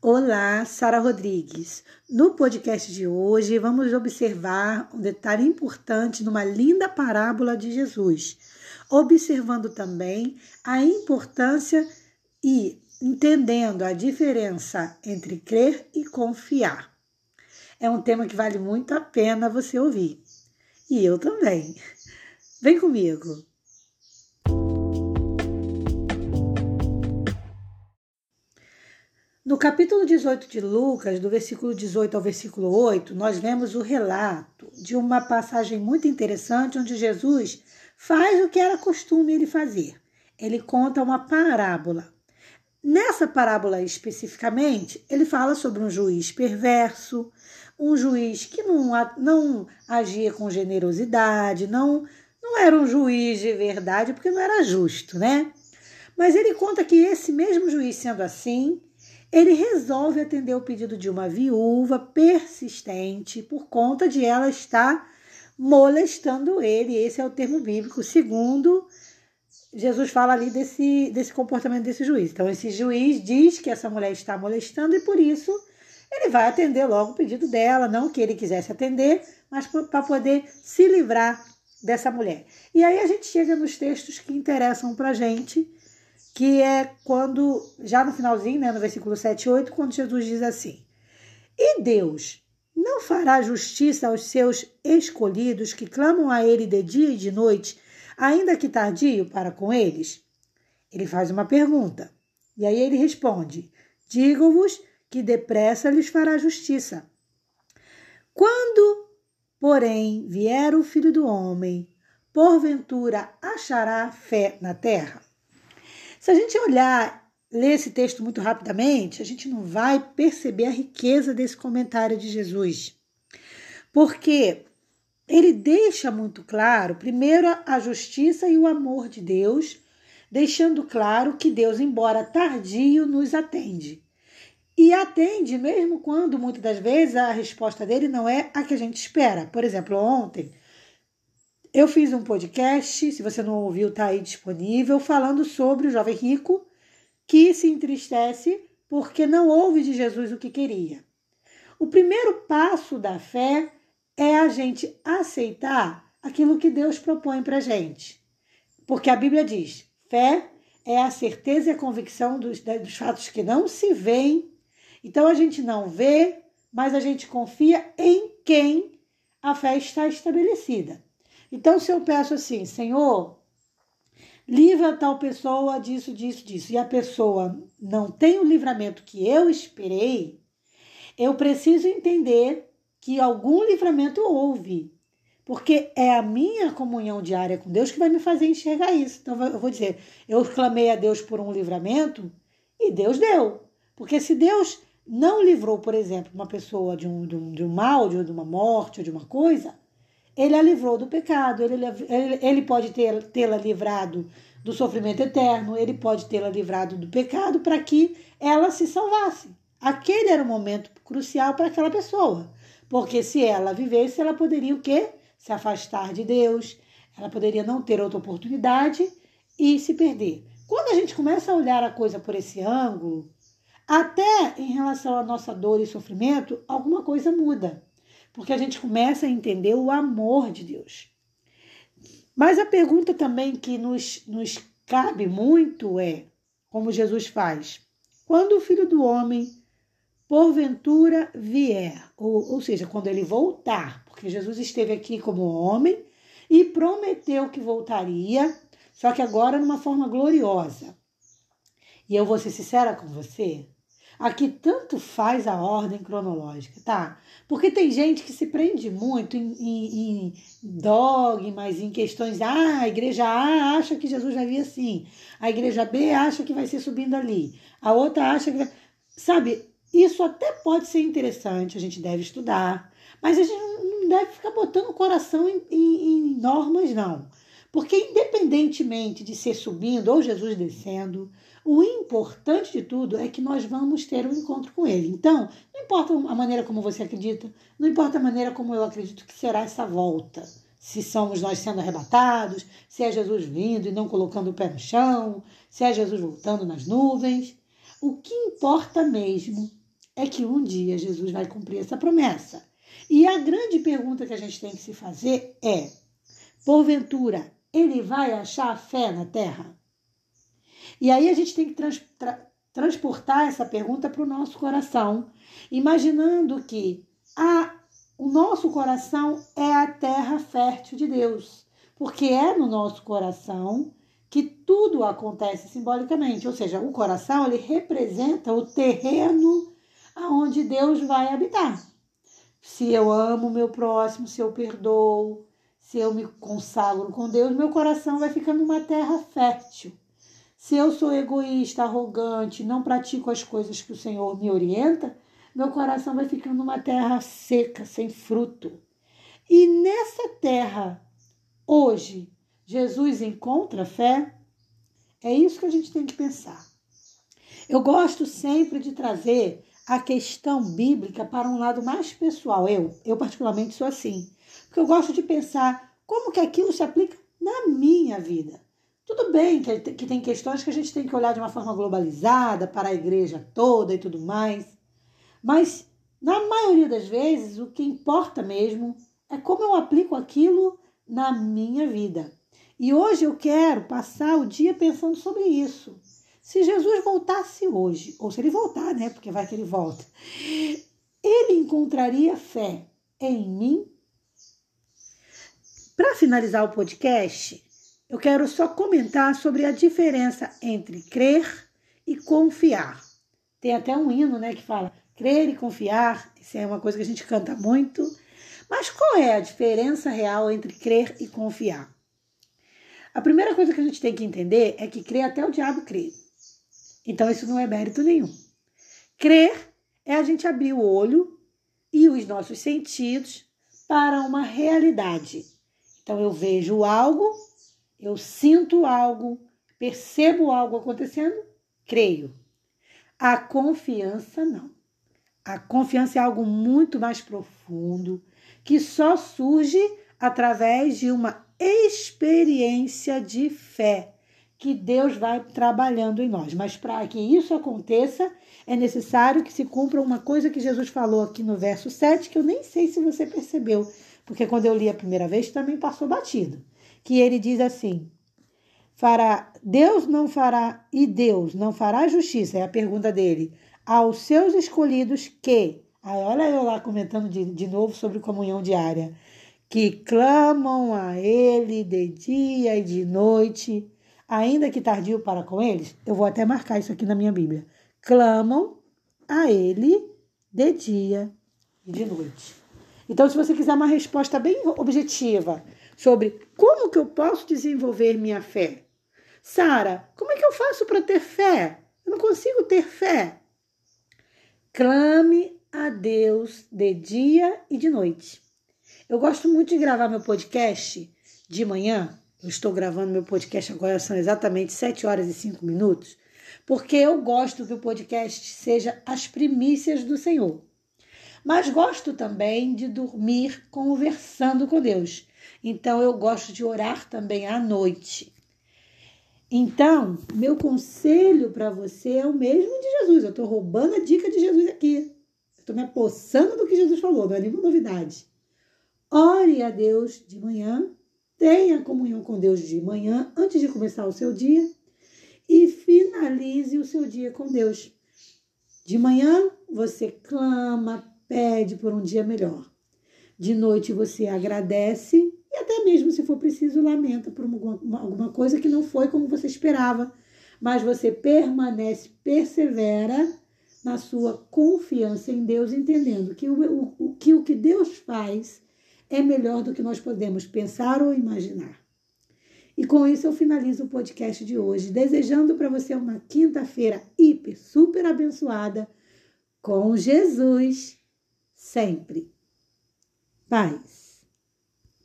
Olá, Sara Rodrigues. No podcast de hoje, vamos observar um detalhe importante numa linda parábola de Jesus, observando também a importância e entendendo a diferença entre crer e confiar. É um tema que vale muito a pena você ouvir. E eu também. Vem comigo. No capítulo 18 de Lucas, do versículo 18 ao versículo 8, nós vemos o relato de uma passagem muito interessante onde Jesus faz o que era costume ele fazer. Ele conta uma parábola. Nessa parábola especificamente, ele fala sobre um juiz perverso, um juiz que não, não agia com generosidade, não, não era um juiz de verdade, porque não era justo, né? Mas ele conta que esse mesmo juiz, sendo assim, ele resolve atender o pedido de uma viúva persistente por conta de ela estar molestando ele. Esse é o termo bíblico, segundo Jesus fala ali desse, desse comportamento desse juiz. Então, esse juiz diz que essa mulher está molestando e por isso ele vai atender logo o pedido dela, não que ele quisesse atender, mas para poder se livrar dessa mulher. E aí a gente chega nos textos que interessam para gente que é quando, já no finalzinho, né, no versículo 7 e 8, quando Jesus diz assim: E Deus não fará justiça aos seus escolhidos que clamam a Ele de dia e de noite, ainda que tardio para com eles? Ele faz uma pergunta. E aí ele responde: Digo-vos que depressa lhes fará justiça. Quando, porém, vier o filho do homem, porventura achará fé na terra? Se a gente olhar, ler esse texto muito rapidamente, a gente não vai perceber a riqueza desse comentário de Jesus. Porque ele deixa muito claro, primeiro, a justiça e o amor de Deus, deixando claro que Deus, embora tardio, nos atende. E atende mesmo quando muitas das vezes a resposta dele não é a que a gente espera. Por exemplo, ontem eu fiz um podcast, se você não ouviu, está aí disponível, falando sobre o jovem rico que se entristece porque não ouve de Jesus o que queria. O primeiro passo da fé é a gente aceitar aquilo que Deus propõe para gente. Porque a Bíblia diz: fé é a certeza e a convicção dos, dos fatos que não se veem. Então a gente não vê, mas a gente confia em quem a fé está estabelecida. Então, se eu peço assim, Senhor, livra tal pessoa disso, disso, disso, e a pessoa não tem o livramento que eu esperei, eu preciso entender que algum livramento houve. Porque é a minha comunhão diária com Deus que vai me fazer enxergar isso. Então, eu vou dizer, eu clamei a Deus por um livramento e Deus deu. Porque se Deus não livrou, por exemplo, uma pessoa de um, de um, de um mal, de uma morte ou de uma coisa, ele a livrou do pecado, ele, ele, ele pode tê-la livrado do sofrimento eterno, ele pode tê-la livrado do pecado para que ela se salvasse. Aquele era o momento crucial para aquela pessoa, porque se ela vivesse, ela poderia o quê? Se afastar de Deus, ela poderia não ter outra oportunidade e se perder. Quando a gente começa a olhar a coisa por esse ângulo, até em relação à nossa dor e sofrimento, alguma coisa muda porque a gente começa a entender o amor de Deus. Mas a pergunta também que nos, nos cabe muito é, como Jesus faz, quando o filho do homem, porventura, vier, ou, ou seja, quando ele voltar, porque Jesus esteve aqui como homem e prometeu que voltaria, só que agora numa forma gloriosa. E eu vou ser sincera com você, Aqui tanto faz a ordem cronológica, tá? Porque tem gente que se prende muito em, em, em dogmas, em questões. Ah, a igreja A acha que Jesus vai vir assim, a igreja B acha que vai ser subindo ali, a outra acha que. Sabe, isso até pode ser interessante, a gente deve estudar, mas a gente não deve ficar botando o coração em, em, em normas, não. Porque, independentemente de ser subindo ou Jesus descendo, o importante de tudo é que nós vamos ter um encontro com Ele. Então, não importa a maneira como você acredita, não importa a maneira como eu acredito que será essa volta. Se somos nós sendo arrebatados, se é Jesus vindo e não colocando o pé no chão, se é Jesus voltando nas nuvens. O que importa mesmo é que um dia Jesus vai cumprir essa promessa. E a grande pergunta que a gente tem que se fazer é: porventura, ele vai achar fé na terra? E aí a gente tem que trans, tra, transportar essa pergunta para o nosso coração, imaginando que a, o nosso coração é a terra fértil de Deus, porque é no nosso coração que tudo acontece simbolicamente, ou seja, o coração ele representa o terreno aonde Deus vai habitar. Se eu amo meu próximo, se eu perdoo, se eu me consagro com Deus, meu coração vai ficando uma terra fértil. Se eu sou egoísta, arrogante, não pratico as coisas que o Senhor me orienta, meu coração vai ficando uma terra seca, sem fruto. E nessa terra, hoje, Jesus encontra fé? É isso que a gente tem que pensar. Eu gosto sempre de trazer a questão bíblica para um lado mais pessoal. Eu, eu particularmente sou assim, porque eu gosto de pensar como que aquilo se aplica na minha vida. Tudo bem que, tem questões que a gente tem que olhar de uma forma globalizada para a igreja toda e tudo mais, mas na maioria das vezes o que importa mesmo é como eu aplico aquilo na minha vida. E hoje eu quero passar o dia pensando sobre isso. Se Jesus voltasse hoje, ou se ele voltar, né? Porque vai que ele volta, ele encontraria fé em mim? Para finalizar o podcast, eu quero só comentar sobre a diferença entre crer e confiar. Tem até um hino, né, que fala crer e confiar. Isso é uma coisa que a gente canta muito. Mas qual é a diferença real entre crer e confiar? A primeira coisa que a gente tem que entender é que crer até o diabo crê. Então isso não é mérito nenhum. Crer é a gente abrir o olho e os nossos sentidos para uma realidade. Então eu vejo algo, eu sinto algo, percebo algo acontecendo, creio. A confiança não. A confiança é algo muito mais profundo que só surge através de uma experiência de fé que Deus vai trabalhando em nós. Mas para que isso aconteça, é necessário que se cumpra uma coisa que Jesus falou aqui no verso 7, que eu nem sei se você percebeu, porque quando eu li a primeira vez também passou batido. Que ele diz assim: fará Deus não fará e Deus não fará justiça, é a pergunta dele, aos seus escolhidos que, aí olha eu lá comentando de, de novo sobre comunhão diária, que clamam a Ele de dia e de noite, ainda que tardio para com eles. Eu vou até marcar isso aqui na minha Bíblia. Clamam a Ele de dia e de noite. Então, se você quiser uma resposta bem objetiva sobre como que eu posso desenvolver minha fé, Sara, como é que eu faço para ter fé? Eu não consigo ter fé. Clame a Deus de dia e de noite. Eu gosto muito de gravar meu podcast de manhã. Eu estou gravando meu podcast agora, são exatamente 7 horas e 5 minutos, porque eu gosto que o podcast seja as primícias do Senhor. Mas gosto também de dormir conversando com Deus. Então eu gosto de orar também à noite. Então, meu conselho para você é o mesmo de Jesus. Eu estou roubando a dica de Jesus aqui. Estou me apossando do que Jesus falou, não é nenhuma novidade. Ore a Deus de manhã, tenha comunhão com Deus de manhã, antes de começar o seu dia, e finalize o seu dia com Deus. De manhã, você clama, pede por um dia melhor. De noite, você agradece e, até mesmo se for preciso, lamenta por alguma, coisa que não foi como você esperava. Mas você permanece, persevera na sua confiança em Deus, entendendo que o, o, que, o que Deus faz é melhor do que nós podemos pensar ou imaginar. E com isso eu finalizo o podcast de hoje, desejando para você uma quinta-feira hiper, super abençoada com Jesus sempre. Paz.